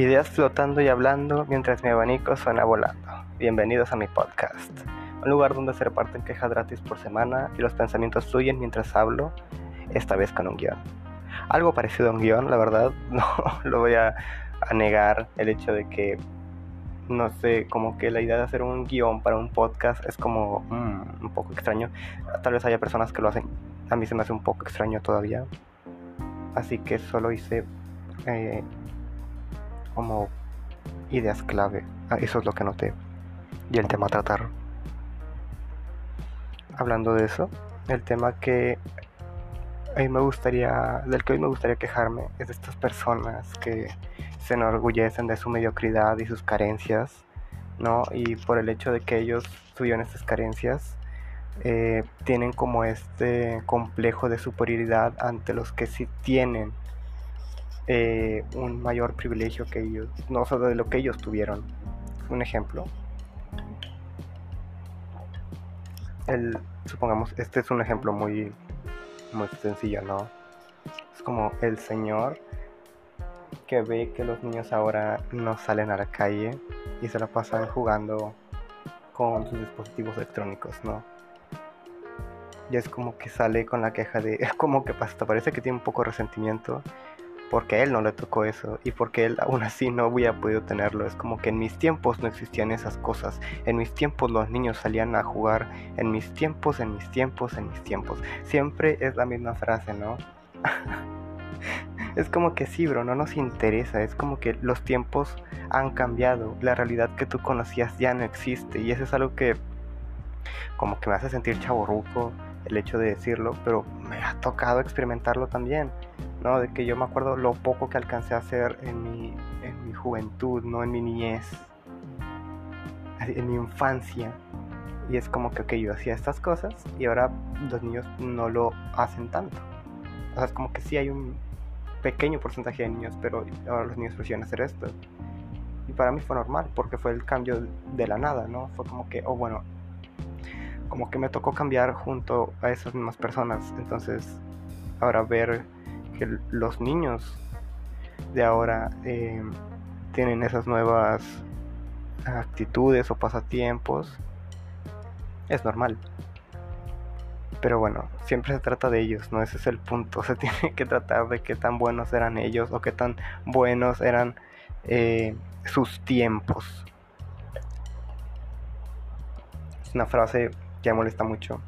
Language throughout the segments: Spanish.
Ideas flotando y hablando mientras mi abanico suena volando. Bienvenidos a mi podcast, un lugar donde se reparten quejas gratis por semana y los pensamientos fluyen mientras hablo, esta vez con un guion. Algo parecido a un guion, la verdad, no lo voy a, negar el hecho de que, no sé, como que la idea de hacer un guion para un podcast es como mm, un poco extraño. Tal vez haya personas que lo hacen, a mí se me hace un poco extraño todavía. Así que solo hice... Eh, como ideas clave. Ah, eso es lo que noté. Y el tema a tratar. Hablando de eso, el tema que hoy me gustaría, del que hoy me gustaría quejarme es de estas personas que se enorgullecen de su mediocridad y sus carencias, ¿no? Y por el hecho de que ellos tuvieron estas carencias, eh, tienen como este complejo de superioridad ante los que sí tienen eh, un mayor privilegio que ellos, no solo de lo que ellos tuvieron. Un ejemplo. El, supongamos, este es un ejemplo muy, muy sencillo, ¿no? Es como el señor que ve que los niños ahora no salen a la calle y se la pasan jugando con sus dispositivos electrónicos, ¿no? Y es como que sale con la queja de, es como que hasta parece que tiene un poco de resentimiento porque a él no le tocó eso y porque él aún así no hubiera podido tenerlo. Es como que en mis tiempos no existían esas cosas. En mis tiempos los niños salían a jugar. En mis tiempos, en mis tiempos, en mis tiempos. Siempre es la misma frase, ¿no? es como que sí, bro, no nos interesa. Es como que los tiempos han cambiado. La realidad que tú conocías ya no existe. Y eso es algo que como que me hace sentir chaborruco el hecho de decirlo, pero me ha tocado experimentarlo también. ¿No? De que yo me acuerdo lo poco que alcancé a hacer en mi, en mi juventud, ¿no? En mi niñez, en mi infancia. Y es como que, ok, yo hacía estas cosas y ahora los niños no lo hacen tanto. O sea, es como que sí hay un pequeño porcentaje de niños, pero ahora los niños prefieren hacer esto. Y para mí fue normal, porque fue el cambio de la nada, ¿no? Fue como que, oh, bueno, como que me tocó cambiar junto a esas mismas personas. Entonces, ahora ver los niños de ahora eh, tienen esas nuevas actitudes o pasatiempos, es normal. Pero bueno, siempre se trata de ellos, ¿no? Ese es el punto. Se tiene que tratar de qué tan buenos eran ellos o qué tan buenos eran eh, sus tiempos. Es una frase que me molesta mucho.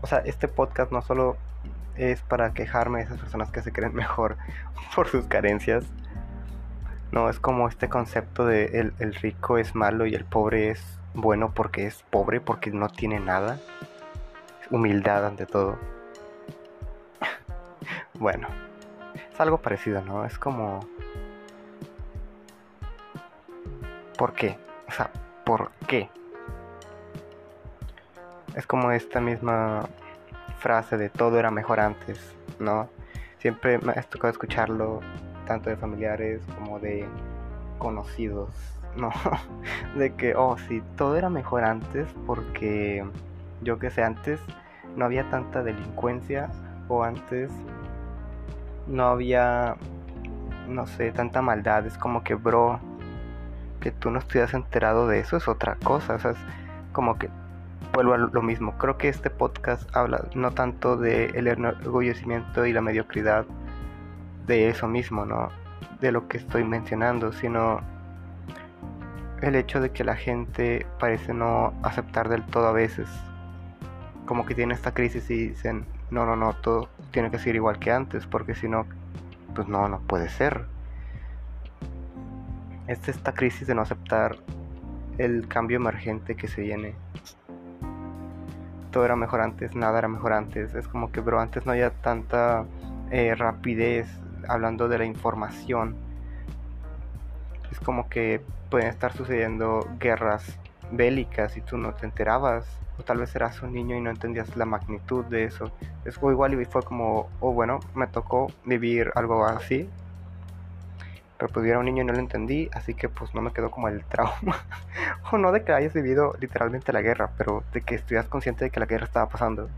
O sea, este podcast no solo es para quejarme de esas personas que se creen mejor por sus carencias. No, es como este concepto de el, rico es malo y el pobre es bueno porque es pobre, porque no tiene nada. Humildad ante todo. bueno, es algo parecido, ¿no? Es como... ¿Por qué? O sea, ¿por qué? Es como esta misma frase de todo era mejor antes, ¿no? Siempre me ha tocado escucharlo tanto de familiares como de conocidos, ¿no? De que, oh, sí, todo era mejor antes porque yo que sé, antes no había tanta delincuencia o antes no había, no sé, tanta maldad. Es como que, bro, que tú no estuvieras enterado de eso es otra cosa. O sea, es como que vuelvo a lo mismo. Creo que este podcast habla no tanto del el enorgullecimiento y la mediocridad de eso mismo, ¿no? De lo que estoy mencionando, sino el hecho de que la gente parece no aceptar del todo a veces. Como que tiene esta crisis y dicen, no, no, no, todo tiene que ser igual que antes, porque si no, pues no, no puede ser. Es esta crisis de no aceptar el cambio emergente que se viene todo era mejor antes, nada era mejor antes. Es como que, bro, antes no había tanta eh, rapidez hablando de la información. Es como que pueden estar sucediendo guerras bélicas y tú no te enterabas. O tal vez eras un niño y no entendías la magnitud de eso. Es igual y fue como, oh bueno, me tocó vivir algo así pero pues yo era un niño y no lo entendí, así que pues no me quedó como el trauma. o no de que hayas vivido literalmente la guerra, pero de que estuvieras consciente de que la guerra estaba pasando.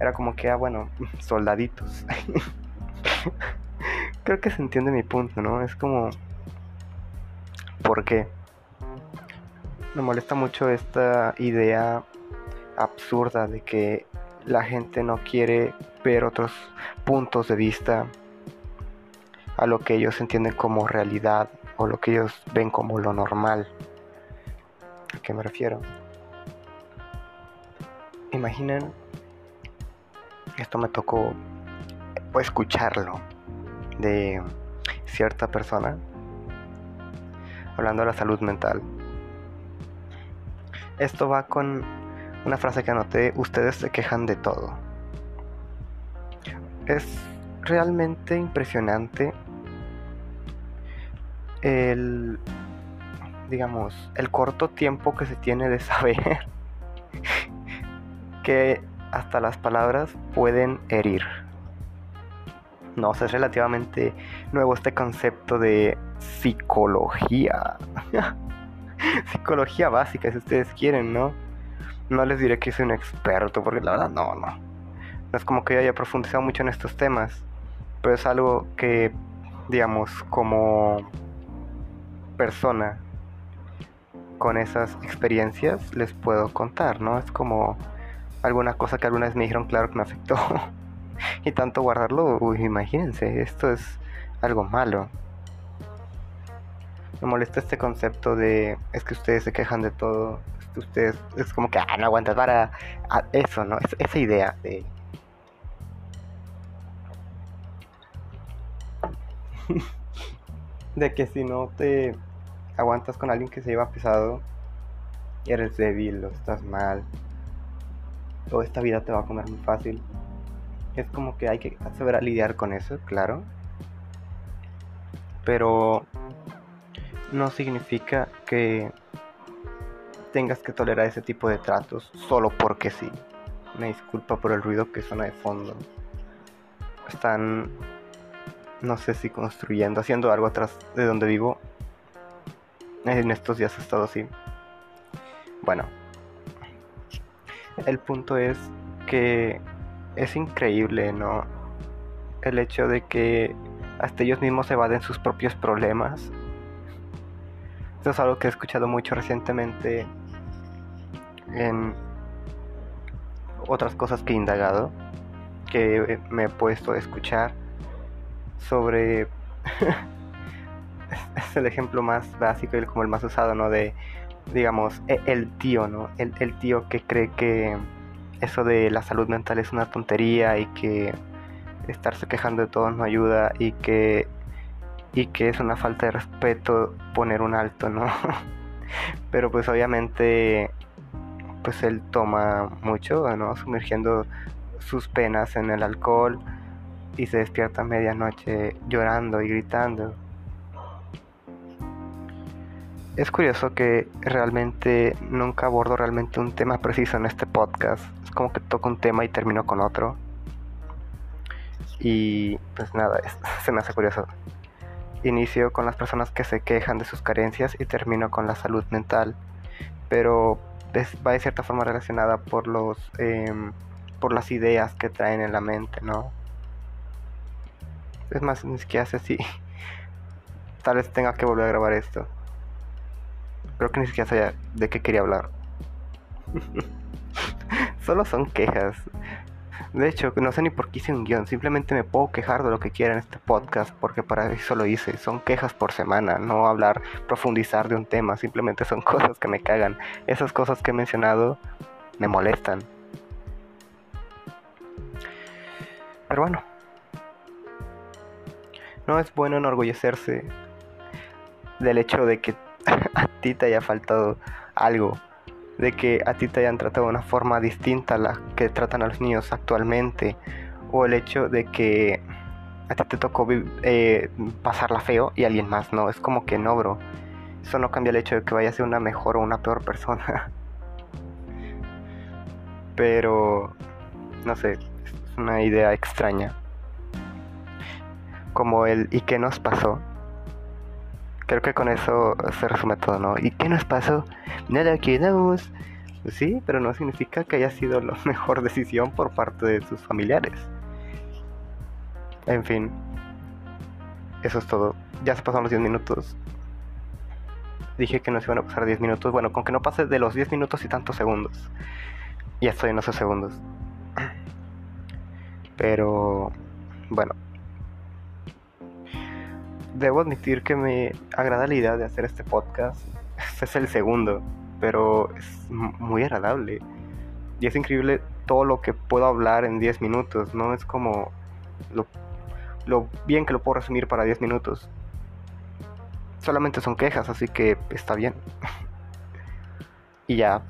Era como que, ah, bueno, soldaditos. creo que se entiende mi punto, ¿no? Es como... ¿Por qué? Me molesta mucho esta idea absurda de que la gente no quiere ver otros puntos de vista a lo que ellos entienden como realidad o lo que ellos ven como lo normal. ¿A qué me refiero? Imaginen, esto me tocó escucharlo de cierta persona hablando de la salud mental. Esto va con una frase que anoté, ustedes se quejan de todo. Es realmente impresionante el, digamos, el corto tiempo que se tiene de saber que hasta las palabras pueden herir. No, es relativamente nuevo este concepto de psicología. psicología básica, si ustedes quieren, ¿no? No les diré que soy un experto, porque la verdad no, no. No es como que yo haya profundizado mucho en estos temas, pero es algo que, digamos, como persona con esas experiencias les puedo contar, ¿no? Es como alguna cosa que alguna vez me dijeron, claro que me afectó. y tanto guardarlo, uy, imagínense, esto es algo malo. Me molesta este concepto de es que ustedes se quejan de todo, es que ustedes es como que ah, no aguantas para eso, ¿no? esa idea de de que si no te aguantas con alguien que se lleva pesado, eres débil o estás mal, o esta vida te va a comer muy fácil. Es como que hay que saber lidiar con eso, claro. Pero no significa que tengas que tolerar ese tipo de tratos solo porque sí. Me disculpa por el ruido que suena de fondo. Están, no sé si construyendo, haciendo algo atrás de donde vivo en estos días ha estado así. Bueno, el punto es que es increíble, ¿no? El hecho de que hasta ellos mismos evaden sus propios problemas. Esto es algo que he escuchado mucho recientemente en otras cosas que he indagado, que me he puesto a escuchar sobre es el ejemplo más básico y como el más usado, ¿no? De, digamos, e, el tío, ¿no? El, el tío que cree que eso de la salud mental es una tontería y que estarse quejando de todo no ayuda y que y que es una falta de respeto poner un alto, ¿no? Pero pues obviamente pues él toma mucho, ¿no? Sumergiendo sus penas en el alcohol y se despierta a medianoche llorando y gritando. Es curioso que realmente nunca abordo realmente un tema preciso en este podcast. Es como que toco un tema y termino con otro. Y pues nada, se me hace curioso. Inicio con las personas que se quejan de sus carencias y termino con la salud mental. Pero va de cierta forma relacionada por los em, por las ideas que traen en la mente, ¿no? Es más, ni siquiera sé si tal vez tenga que volver a grabar esto. Creo que ni siquiera sabía de qué quería hablar. Solo son quejas. De hecho, no sé ni por qué hice un guion. Simplemente me puedo quejar de lo que quiera en este podcast porque para eso lo hice. Son quejas por semana, no hablar, profundizar de un tema. Simplemente son cosas que me cagan. Esas cosas que he mencionado me molestan. Pero bueno. No es bueno enorgullecerse del hecho de que a ti te haya faltado algo, de que a ti te hayan tratado de una forma distinta a la que tratan a los niños actualmente, o el hecho de que a ti te tocó eh, pasarla feo y alguien más no, es como que no, bro. Eso no cambia el hecho de que vaya a ser una mejor o una peor persona. Pero, no sé, es una idea extraña. Como el ¿y qué nos pasó? Creo que con eso se resume todo, ¿no? ¿Y qué nos pasó? Nada quedamos. Sí, pero no significa que haya sido la mejor decisión por parte de sus familiares. En fin. eso es todo. Ya se pasaron los 10 minutos. Dije que no se iban a pasar 10 minutos. Bueno, con que no pase de los 10 minutos y tantos segundos. Ya estoy en esos segundos. Pero, bueno. Debo admitir que me agrada la idea de hacer este podcast. Este es el segundo, pero es muy agradable. Y es increíble todo lo que puedo hablar en 10 minutos, ¿no? Es como lo, lo bien que lo puedo resumir para 10 minutos. Solamente son quejas, así que está bien. y ya,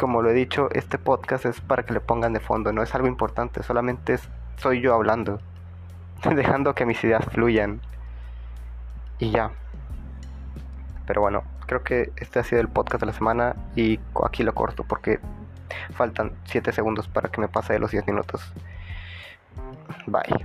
como lo he dicho, este podcast es para que le pongan de fondo, no es algo importante, solamente soy yo hablando, dejando que mis ideas fluyan. Y ya. Pero bueno, creo que este ha sido el podcast de la semana y aquí lo corto porque faltan 7 segundos para que me pase de los 10 minutos. Bye.